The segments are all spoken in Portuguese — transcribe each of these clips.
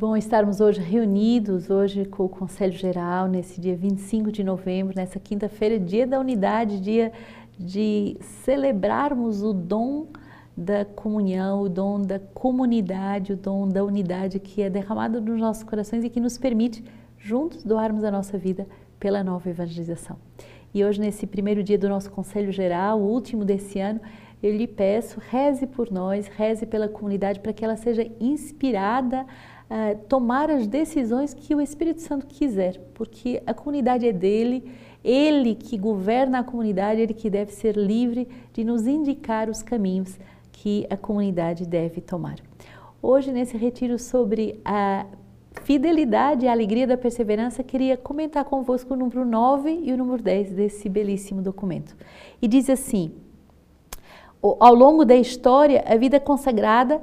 Bom estarmos hoje reunidos, hoje com o Conselho Geral, nesse dia 25 de novembro, nessa quinta-feira, dia da unidade, dia de celebrarmos o dom da comunhão, o dom da comunidade, o dom da unidade que é derramado nos nossos corações e que nos permite juntos doarmos a nossa vida pela nova evangelização. E hoje, nesse primeiro dia do nosso Conselho Geral, o último desse ano, eu lhe peço, reze por nós, reze pela comunidade para que ela seja inspirada uh, tomar as decisões que o Espírito Santo quiser, porque a comunidade é dele, ele que governa a comunidade, ele que deve ser livre de nos indicar os caminhos que a comunidade deve tomar. Hoje, nesse retiro sobre a fidelidade e a alegria da perseverança, queria comentar convosco o número 9 e o número 10 desse belíssimo documento. E diz assim: ao longo da história, a vida consagrada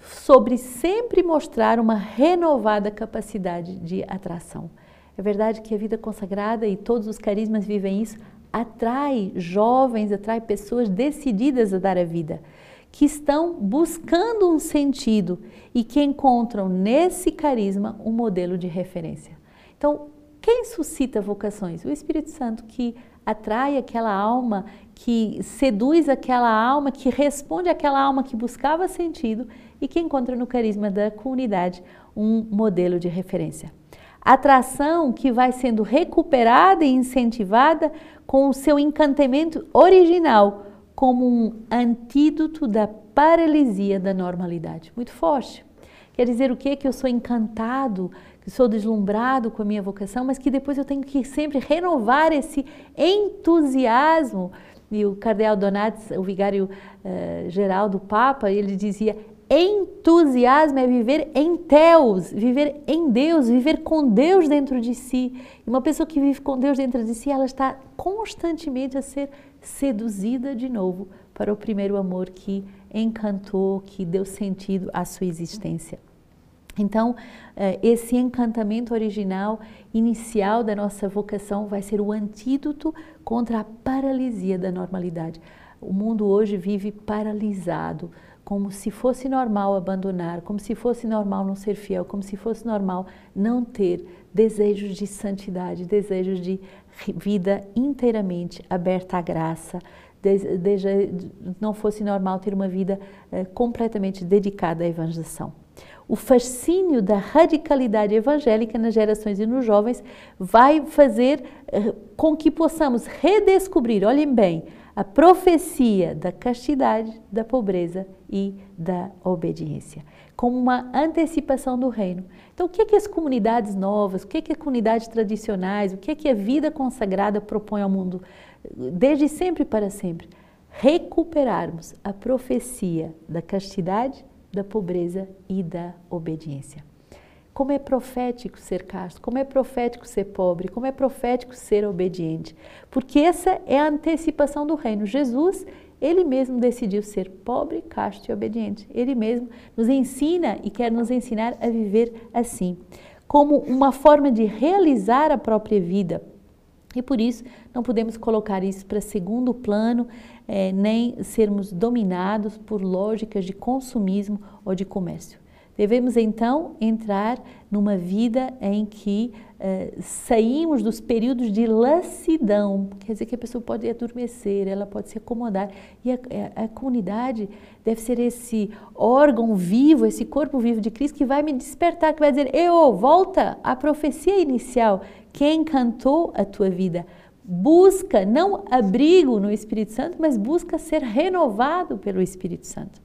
sobre sempre mostrar uma renovada capacidade de atração. É verdade que a vida consagrada e todos os carismas vivem isso, atrai jovens, atrai pessoas decididas a dar a vida, que estão buscando um sentido e que encontram nesse carisma um modelo de referência. Então, quem suscita vocações? O Espírito Santo que atrai aquela alma, que seduz aquela alma, que responde àquela alma que buscava sentido e que encontra no carisma da comunidade um modelo de referência. Atração que vai sendo recuperada e incentivada com o seu encantamento original, como um antídoto da paralisia da normalidade. Muito forte. Quer dizer o quê? Que eu sou encantado, que sou deslumbrado com a minha vocação, mas que depois eu tenho que sempre renovar esse entusiasmo. E o cardeal Donatis, o vigário uh, geral do Papa, ele dizia: Entusiasmo é viver em Deus, viver em Deus, viver com Deus dentro de si. E uma pessoa que vive com Deus dentro de si, ela está constantemente a ser seduzida de novo para o primeiro amor que encantou, que deu sentido à sua existência. Então, eh, esse encantamento original, inicial da nossa vocação, vai ser o antídoto contra a paralisia da normalidade. O mundo hoje vive paralisado como se fosse normal abandonar, como se fosse normal não ser fiel, como se fosse normal não ter desejos de santidade, desejos de vida inteiramente aberta à graça, não fosse normal ter uma vida uh, completamente dedicada à evangelização. O fascínio da radicalidade evangélica nas gerações e nos jovens vai fazer uh, com que possamos redescobrir, olhem bem, a profecia da castidade, da pobreza e da obediência, como uma antecipação do reino. Então, o que é que as comunidades novas, o que é que as comunidades tradicionais, o que é que a vida consagrada propõe ao mundo, desde sempre para sempre? Recuperarmos a profecia da castidade, da pobreza e da obediência. Como é profético ser casto, como é profético ser pobre, como é profético ser obediente. Porque essa é a antecipação do reino. Jesus, ele mesmo decidiu ser pobre, casto e obediente. Ele mesmo nos ensina e quer nos ensinar a viver assim, como uma forma de realizar a própria vida. E por isso não podemos colocar isso para segundo plano, eh, nem sermos dominados por lógicas de consumismo ou de comércio. Devemos então entrar numa vida em que uh, saímos dos períodos de lassidão, quer dizer que a pessoa pode adormecer, ela pode se acomodar. E a, a, a comunidade deve ser esse órgão vivo, esse corpo vivo de Cristo que vai me despertar, que vai dizer: Eu, volta à profecia inicial, quem cantou a tua vida. Busca não abrigo no Espírito Santo, mas busca ser renovado pelo Espírito Santo.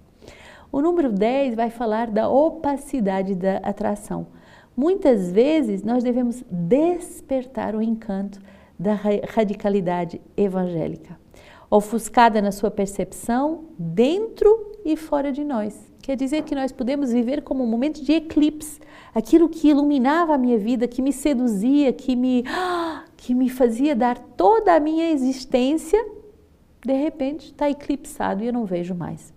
O número 10 vai falar da opacidade da atração. Muitas vezes nós devemos despertar o encanto da radicalidade evangélica, ofuscada na sua percepção dentro e fora de nós. Quer dizer que nós podemos viver como um momento de eclipse, aquilo que iluminava a minha vida, que me seduzia, que me, que me fazia dar toda a minha existência, de repente está eclipsado e eu não vejo mais.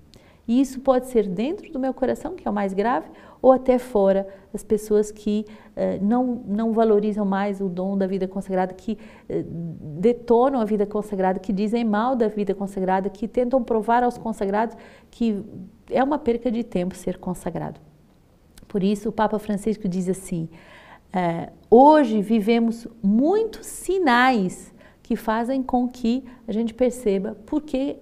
E isso pode ser dentro do meu coração, que é o mais grave, ou até fora, as pessoas que uh, não, não valorizam mais o dom da vida consagrada, que uh, detonam a vida consagrada, que dizem mal da vida consagrada, que tentam provar aos consagrados que é uma perca de tempo ser consagrado. Por isso, o Papa Francisco diz assim: é, hoje vivemos muitos sinais que fazem com que a gente perceba por que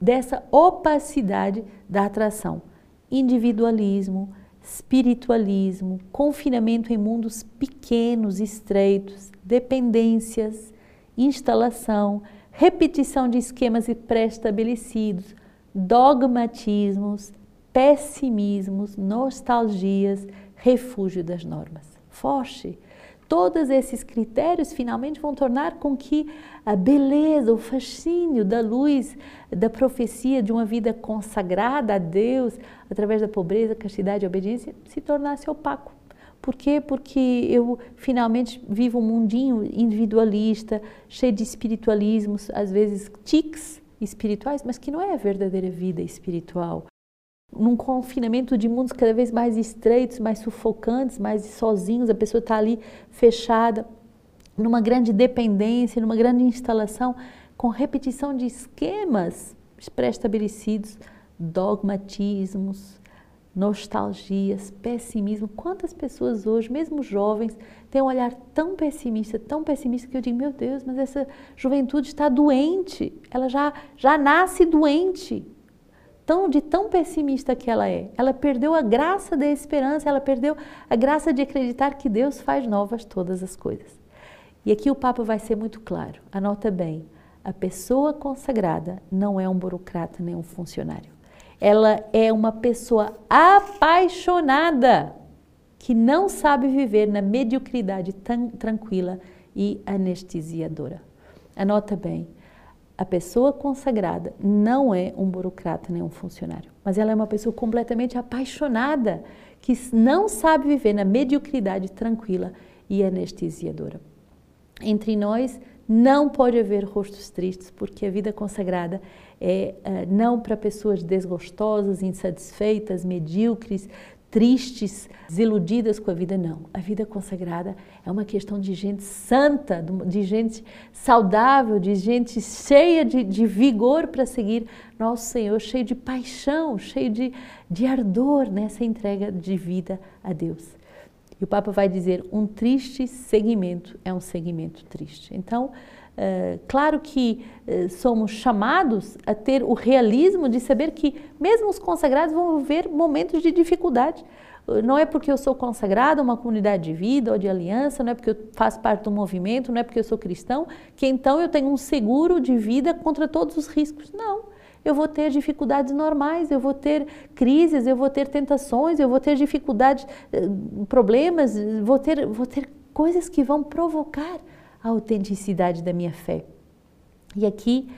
dessa opacidade da atração. Individualismo, espiritualismo, confinamento em mundos pequenos, estreitos, dependências, instalação, repetição de esquemas pré-estabelecidos, dogmatismos, pessimismos, nostalgias, refúgio das normas. Foge. Todos esses critérios finalmente vão tornar com que a beleza, o fascínio da luz da profecia de uma vida consagrada a Deus através da pobreza, castidade e obediência se tornasse opaco. Por quê? Porque eu finalmente vivo um mundinho individualista, cheio de espiritualismos, às vezes tics espirituais, mas que não é a verdadeira vida espiritual num confinamento de mundos cada vez mais estreitos, mais sufocantes, mais sozinhos, a pessoa está ali fechada, numa grande dependência, numa grande instalação, com repetição de esquemas pré-estabelecidos, dogmatismos, nostalgias, pessimismo. Quantas pessoas hoje, mesmo jovens, têm um olhar tão pessimista, tão pessimista que eu digo, meu Deus, mas essa juventude está doente, ela já, já nasce doente tão, de tão pessimista que ela é. Ela perdeu a graça da esperança, ela perdeu a graça de acreditar que Deus faz novas todas as coisas. E aqui o Papa vai ser muito claro. Anota bem: a pessoa consagrada não é um burocrata nem um funcionário. Ela é uma pessoa apaixonada que não sabe viver na mediocridade tranquila e anestesiadora. Anota bem, a pessoa consagrada não é um burocrata nem um funcionário, mas ela é uma pessoa completamente apaixonada, que não sabe viver na mediocridade tranquila e anestesiadora. Entre nós não pode haver rostos tristes, porque a vida consagrada é uh, não para pessoas desgostosas, insatisfeitas, medíocres, tristes, desiludidas com a vida, não. A vida consagrada é uma questão de gente santa, de gente saudável, de gente cheia de, de vigor para seguir nosso Senhor, cheio de paixão, cheio de, de ardor nessa entrega de vida a Deus. E o Papa vai dizer: um triste seguimento é um seguimento triste. Então, claro que uh, somos chamados a ter o realismo de saber que, mesmo os consagrados, vão viver momentos de dificuldade. Uh, não é porque eu sou consagrado a uma comunidade de vida ou de aliança, não é porque eu faço parte do movimento, não é porque eu sou cristão, que então eu tenho um seguro de vida contra todos os riscos. Não. Eu vou ter dificuldades normais, eu vou ter crises, eu vou ter tentações, eu vou ter dificuldades, problemas, vou ter, vou ter coisas que vão provocar a autenticidade da minha fé. E aqui,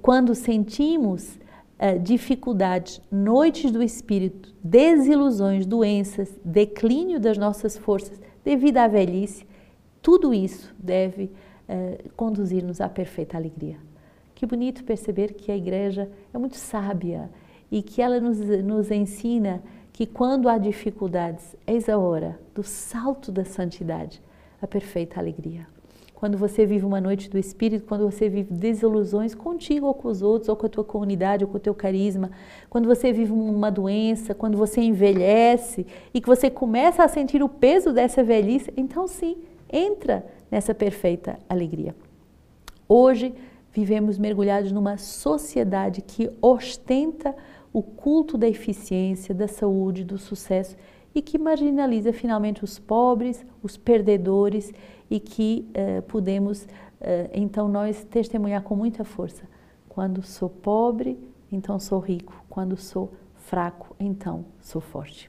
quando sentimos uh, dificuldades, noites do espírito, desilusões, doenças, declínio das nossas forças devido à velhice, tudo isso deve uh, conduzir-nos à perfeita alegria. Que bonito perceber que a igreja é muito sábia e que ela nos, nos ensina que quando há dificuldades, eis a hora do salto da santidade, a perfeita alegria quando você vive uma noite do Espírito, quando você vive desilusões contigo ou com os outros, ou com a tua comunidade, ou com o teu carisma, quando você vive uma doença, quando você envelhece e que você começa a sentir o peso dessa velhice, então sim, entra nessa perfeita alegria. Hoje vivemos mergulhados numa sociedade que ostenta o culto da eficiência, da saúde, do sucesso e que marginaliza finalmente os pobres, os perdedores e que uh, podemos, uh, então, nós testemunhar com muita força. Quando sou pobre, então sou rico. Quando sou fraco, então sou forte.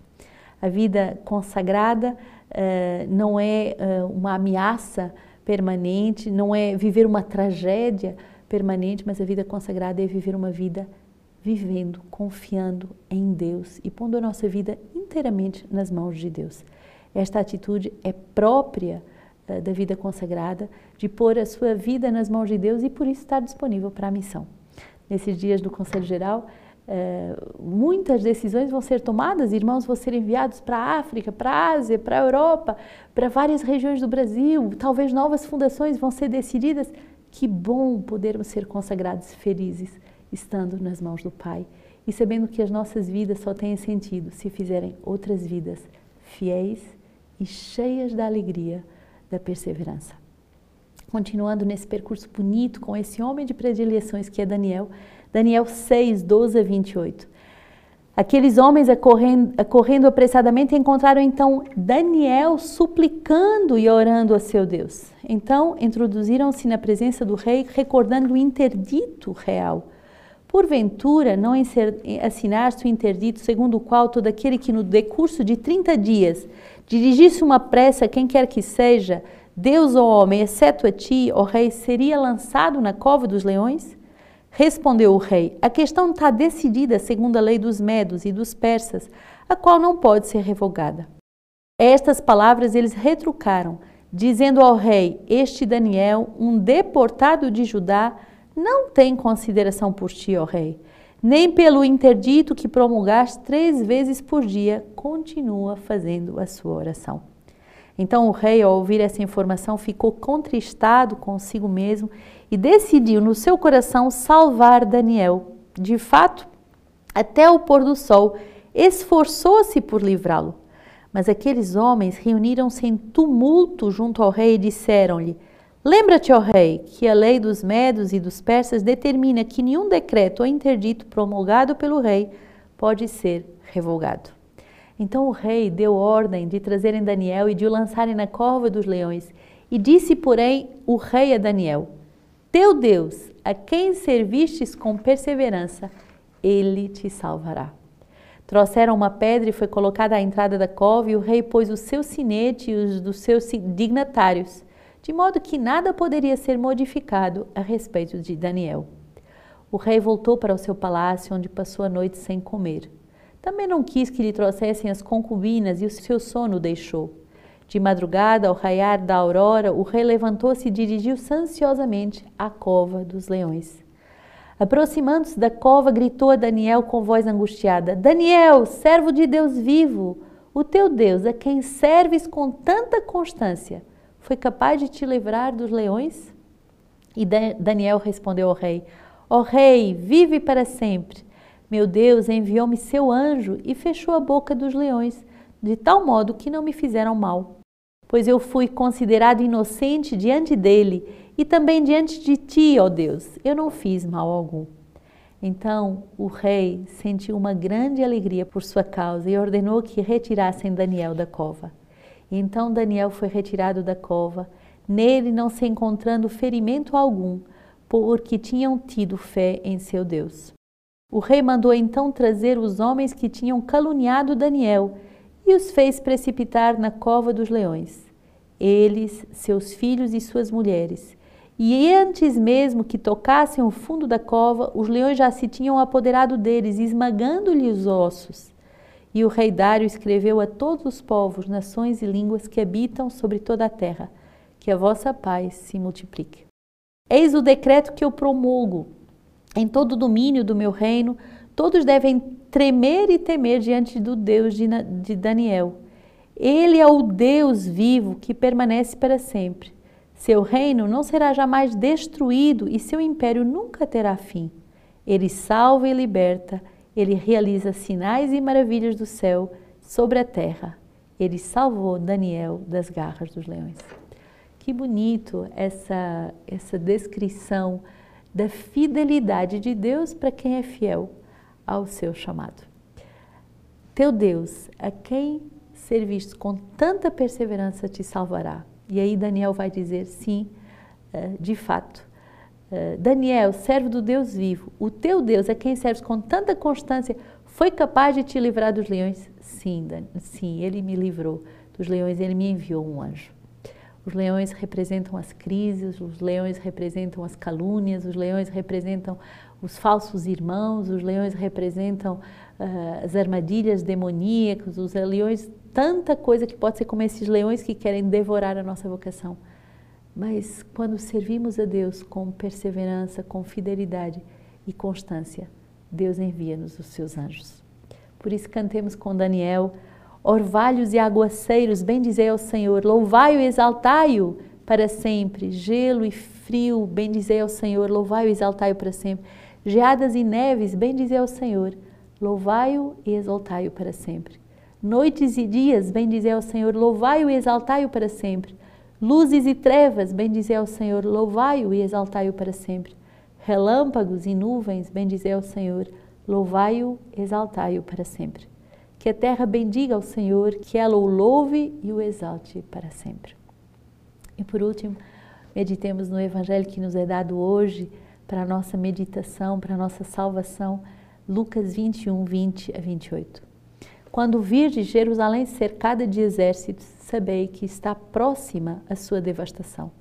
A vida consagrada uh, não é uma ameaça permanente, não é viver uma tragédia permanente, mas a vida consagrada é viver uma vida vivendo, confiando em Deus e pondo a nossa vida inteiramente nas mãos de Deus. Esta atitude é própria da vida consagrada, de pôr a sua vida nas mãos de Deus e por isso estar disponível para a missão. Nesses dias do Conselho Geral, uh, muitas decisões vão ser tomadas, irmãos vão ser enviados para a África, para a Ásia, para a Europa, para várias regiões do Brasil, talvez novas fundações vão ser decididas. Que bom podermos ser consagrados felizes estando nas mãos do Pai e sabendo que as nossas vidas só têm sentido se fizerem outras vidas fiéis e cheias da alegria da perseverança. Continuando nesse percurso bonito com esse homem de predileções que é Daniel, Daniel 6, 12 a 28. Aqueles homens acorrendo, acorrendo apressadamente encontraram então Daniel suplicando e orando a seu Deus. Então introduziram-se na presença do rei, recordando o interdito real. Porventura, não assinaste o interdito segundo o qual todo aquele que no decurso de 30 dias dirigisse uma pressa, quem quer que seja, Deus ou homem, exceto a ti, ó rei, seria lançado na cova dos leões? Respondeu o rei: A questão está decidida segundo a lei dos medos e dos persas, a qual não pode ser revogada. Estas palavras eles retrucaram, dizendo ao rei: Este Daniel, um deportado de Judá, não tem consideração por ti, ó rei, nem pelo interdito que promulgaste três vezes por dia, continua fazendo a sua oração. Então o rei, ao ouvir essa informação, ficou contristado consigo mesmo e decidiu no seu coração salvar Daniel. De fato, até o pôr do sol, esforçou-se por livrá-lo. Mas aqueles homens reuniram-se em tumulto junto ao rei e disseram-lhe: Lembra-te, ó rei, que a lei dos medos e dos persas determina que nenhum decreto ou interdito promulgado pelo rei pode ser revogado. Então o rei deu ordem de trazerem Daniel e de o lançarem na cova dos leões. E disse, porém, o rei a Daniel: teu Deus, a quem servistes com perseverança, ele te salvará. Trouxeram uma pedra e foi colocada à entrada da cova, e o rei pôs o seu sinete e os dos seus dignatários, de modo que nada poderia ser modificado a respeito de Daniel. O rei voltou para o seu palácio, onde passou a noite sem comer. Também não quis que lhe trouxessem as concubinas, e o seu sono deixou. De madrugada, ao raiar da aurora, o rei levantou-se e dirigiu-se ansiosamente à cova dos leões. Aproximando-se da cova, gritou a Daniel com voz angustiada: Daniel, servo de Deus vivo, o teu Deus, a quem serves com tanta constância, foi capaz de te livrar dos leões? E Daniel respondeu ao rei: Ó oh, rei, vive para sempre. Meu Deus enviou-me seu anjo e fechou a boca dos leões, de tal modo que não me fizeram mal pois eu fui considerado inocente diante dele e também diante de ti, ó Deus. Eu não fiz mal algum. Então o rei sentiu uma grande alegria por sua causa e ordenou que retirassem Daniel da cova. Então Daniel foi retirado da cova, nele não se encontrando ferimento algum, porque tinham tido fé em seu Deus. O rei mandou então trazer os homens que tinham caluniado Daniel e os fez precipitar na cova dos leões. Eles, seus filhos e suas mulheres. E antes mesmo que tocassem o fundo da cova, os leões já se tinham apoderado deles, esmagando-lhe os ossos. E o rei Dário escreveu a todos os povos, nações e línguas que habitam sobre toda a terra: que a vossa paz se multiplique. Eis o decreto que eu promulgo. Em todo o domínio do meu reino, todos devem tremer e temer diante do Deus de Daniel. Ele é o Deus vivo que permanece para sempre. Seu reino não será jamais destruído e seu império nunca terá fim. Ele salva e liberta, ele realiza sinais e maravilhas do céu sobre a terra. Ele salvou Daniel das garras dos leões. Que bonito essa, essa descrição da fidelidade de Deus para quem é fiel ao seu chamado. Teu Deus, a quem serviste com tanta perseverança te salvará. E aí Daniel vai dizer: sim, eh, de fato. Eh, Daniel, servo do Deus vivo, o teu Deus, a quem serves com tanta constância, foi capaz de te livrar dos leões? Sim, sim, ele me livrou dos leões, ele me enviou um anjo. Os leões representam as crises, os leões representam as calúnias, os leões representam os falsos irmãos, os leões representam uh, as armadilhas demoníacas, os leões, tanta coisa que pode ser como esses leões que querem devorar a nossa vocação. Mas quando servimos a Deus com perseverança, com fidelidade e constância, Deus envia-nos os seus anjos. Por isso cantemos com Daniel, orvalhos e aguaceiros, bendizei ao Senhor, louvai-o e exaltai-o para sempre, gelo e frio, bendizei ao Senhor, louvai-o e exaltai-o para sempre, geadas e neves, bendizei ao Senhor, louvai-o e exaltai-o para sempre. Noites e dias, bendizei ao Senhor, louvai-o e exaltai-o para sempre. Luzes e trevas, bendizei ao Senhor, louvai-o e exaltai-o para sempre. Relâmpagos e nuvens, bendizei ao Senhor, louvai-o, exaltai-o para sempre. Que a terra bendiga ao Senhor, que ela o louve e o exalte para sempre. E por último, meditemos no Evangelho que nos é dado hoje para a nossa meditação, para a nossa salvação, Lucas 21, 20 a 28. Quando virdes Jerusalém cercada de exércitos, sabei que está próxima a sua devastação.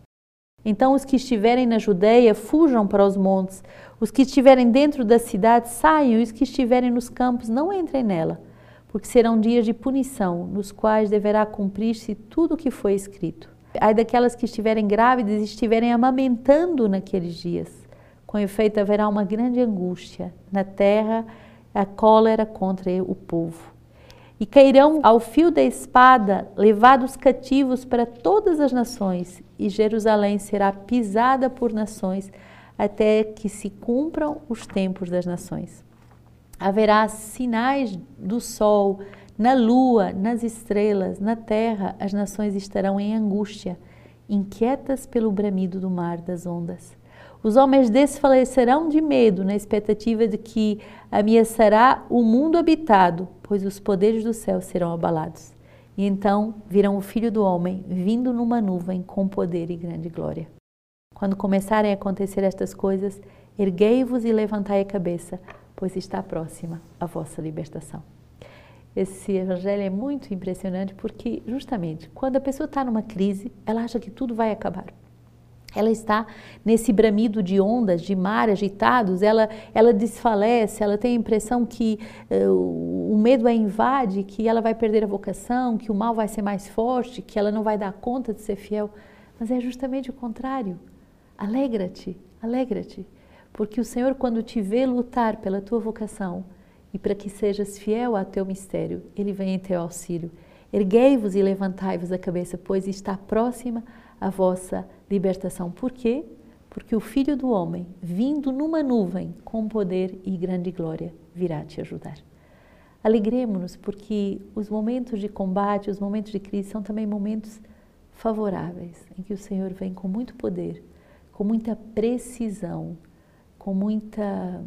Então os que estiverem na Judeia fujam para os montes, os que estiverem dentro da cidade saiam, e os que estiverem nos campos não entrem nela, porque serão dias de punição, nos quais deverá cumprir-se tudo o que foi escrito. Ai daquelas que estiverem grávidas e estiverem amamentando naqueles dias. Com efeito, haverá uma grande angústia na terra, a cólera contra o povo e cairão ao fio da espada, levados cativos para todas as nações, e Jerusalém será pisada por nações, até que se cumpram os tempos das nações. Haverá sinais do sol, na lua, nas estrelas, na terra, as nações estarão em angústia, inquietas pelo bramido do mar das ondas. Os homens desfalecerão de medo na expectativa de que ameaçará o mundo habitado, pois os poderes do céu serão abalados. E então virão o Filho do Homem vindo numa nuvem com poder e grande glória. Quando começarem a acontecer estas coisas, erguei-vos e levantai a cabeça, pois está próxima a vossa libertação. Esse evangelho é muito impressionante porque, justamente, quando a pessoa está numa crise, ela acha que tudo vai acabar ela está nesse bramido de ondas, de mar agitados, ela, ela desfalece, ela tem a impressão que uh, o medo a invade, que ela vai perder a vocação, que o mal vai ser mais forte, que ela não vai dar conta de ser fiel. Mas é justamente o contrário. Alegra-te, alegra-te, porque o Senhor, quando te vê lutar pela tua vocação e para que sejas fiel ao teu mistério, Ele vem em teu auxílio. Erguei-vos e levantai-vos a cabeça, pois está próxima a vossa libertação. Por quê? Porque o Filho do Homem, vindo numa nuvem com poder e grande glória, virá te ajudar. Alegremos-nos porque os momentos de combate, os momentos de crise são também momentos favoráveis, em que o Senhor vem com muito poder, com muita precisão, com muita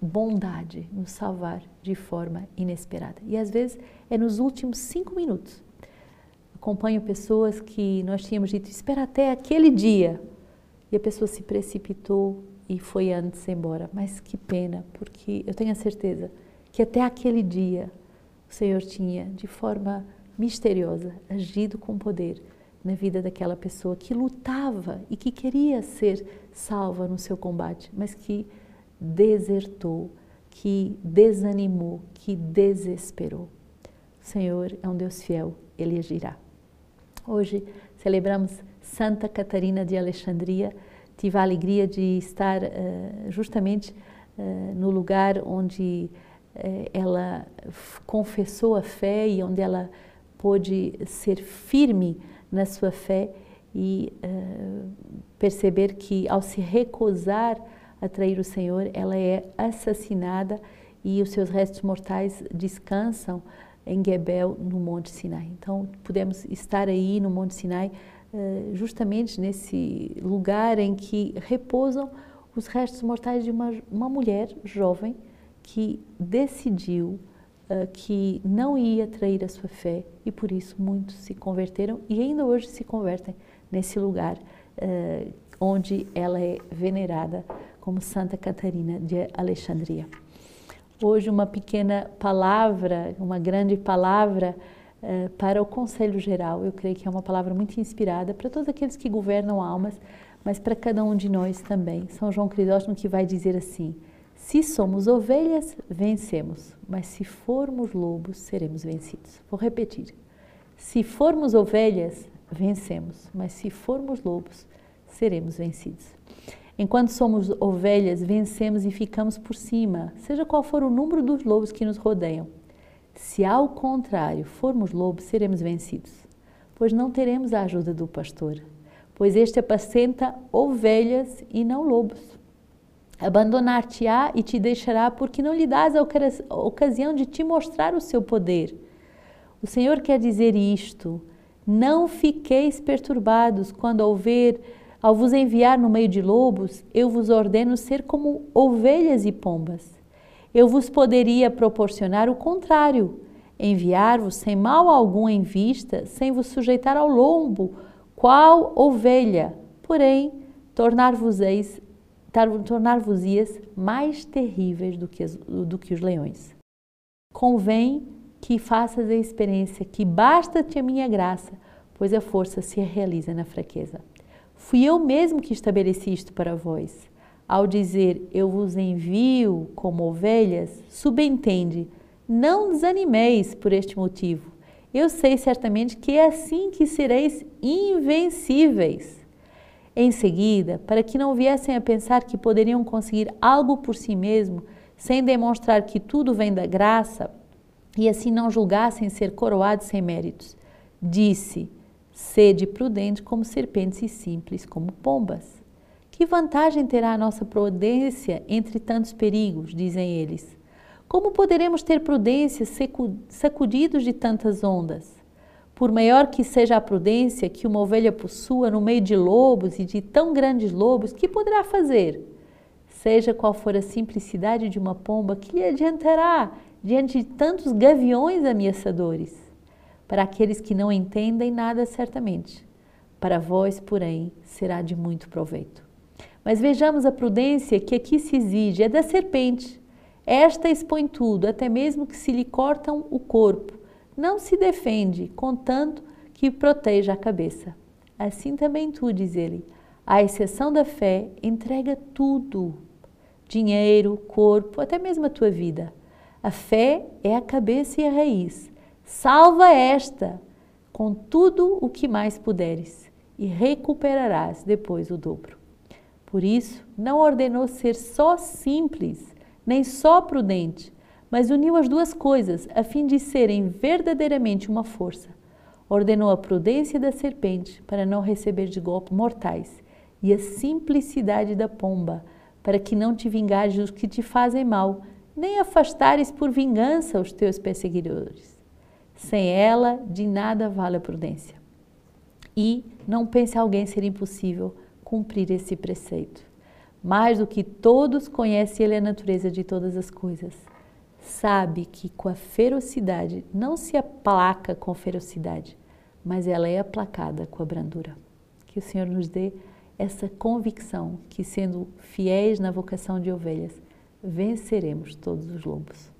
bondade nos salvar de forma inesperada. E às vezes é nos últimos cinco minutos acompanho pessoas que nós tínhamos dito, espera até aquele dia. E a pessoa se precipitou e foi antes embora. Mas que pena, porque eu tenho a certeza que até aquele dia o Senhor tinha, de forma misteriosa, agido com poder na vida daquela pessoa que lutava e que queria ser salva no seu combate, mas que desertou, que desanimou, que desesperou. O Senhor é um Deus fiel, Ele agirá. Hoje celebramos Santa Catarina de Alexandria. Tive a alegria de estar uh, justamente uh, no lugar onde uh, ela confessou a fé e onde ela pôde ser firme na sua fé e perceber que ao se recusar a trair o Senhor, ela é assassinada e os seus restos mortais descansam em Gebel, no Monte Sinai. Então, podemos estar aí no Monte Sinai eh, justamente nesse lugar em que repousam os restos mortais de uma, uma mulher jovem que decidiu uh, que não ia trair a sua fé e por isso muitos se converteram e ainda hoje se convertem nesse lugar uh, onde ela é venerada como Santa Catarina de Alexandria. Hoje, uma pequena palavra, uma grande palavra uh, para o Conselho Geral. Eu creio que é uma palavra muito inspirada para todos aqueles que governam almas, mas para cada um de nós também. São João Crisóstomo que vai dizer assim: se somos ovelhas, vencemos, mas se formos lobos, seremos vencidos. Vou repetir. Se formos ovelhas, vencemos, mas se formos lobos, seremos vencidos. Enquanto somos ovelhas, vencemos e ficamos por cima, seja qual for o número dos lobos que nos rodeiam. Se ao contrário formos lobos, seremos vencidos, pois não teremos a ajuda do pastor, pois este apacenta ovelhas e não lobos. Abandonar-te-á e te deixará porque não lhe dás a ocasião de te mostrar o seu poder. O Senhor quer dizer isto. Não fiqueis perturbados quando ao ver, ao vos enviar no meio de lobos, eu vos ordeno ser como ovelhas e pombas. Eu vos poderia proporcionar o contrário, enviar-vos sem mal algum em vista, sem vos sujeitar ao lombo, qual ovelha, porém tornar-vos-eis tornar-vos-ias mais terríveis do que, do que os leões. Convém que faças a experiência que basta-te a minha graça, pois a força se realiza na fraqueza. Fui eu mesmo que estabeleci isto para vós. Ao dizer eu vos envio como ovelhas, subentende, não desanimeis por este motivo. Eu sei certamente que é assim que sereis invencíveis. Em seguida, para que não viessem a pensar que poderiam conseguir algo por si mesmo, sem demonstrar que tudo vem da graça, e assim não julgassem ser coroados sem méritos, disse: Sede prudente como serpentes e simples como pombas. Que vantagem terá a nossa prudência entre tantos perigos, dizem eles? Como poderemos ter prudência sacudidos de tantas ondas? Por maior que seja a prudência que uma ovelha possua no meio de lobos e de tão grandes lobos, que poderá fazer? Seja qual for a simplicidade de uma pomba, que lhe adiantará diante de tantos gaviões ameaçadores? Para aqueles que não entendem nada, certamente. Para vós, porém, será de muito proveito. Mas vejamos a prudência que aqui se exige: é da serpente. Esta expõe tudo, até mesmo que se lhe cortam o corpo não se defende, contanto que proteja a cabeça. Assim também tu, diz ele, à exceção da fé, entrega tudo: dinheiro, corpo, até mesmo a tua vida. A fé é a cabeça e a raiz. Salva esta com tudo o que mais puderes e recuperarás depois o dobro. Por isso, não ordenou ser só simples, nem só prudente, mas uniu as duas coisas a fim de serem verdadeiramente uma força. Ordenou a prudência da serpente para não receber de golpes mortais e a simplicidade da pomba para que não te vingares os que te fazem mal, nem afastares por vingança os teus perseguidores. Sem ela, de nada vale a prudência. E não pense alguém ser impossível cumprir esse preceito. Mais do que todos, conhece ele a natureza de todas as coisas sabe que com a ferocidade não se aplaca com ferocidade, mas ela é aplacada com a brandura. Que o Senhor nos dê essa convicção que, sendo fiéis na vocação de ovelhas, venceremos todos os lobos.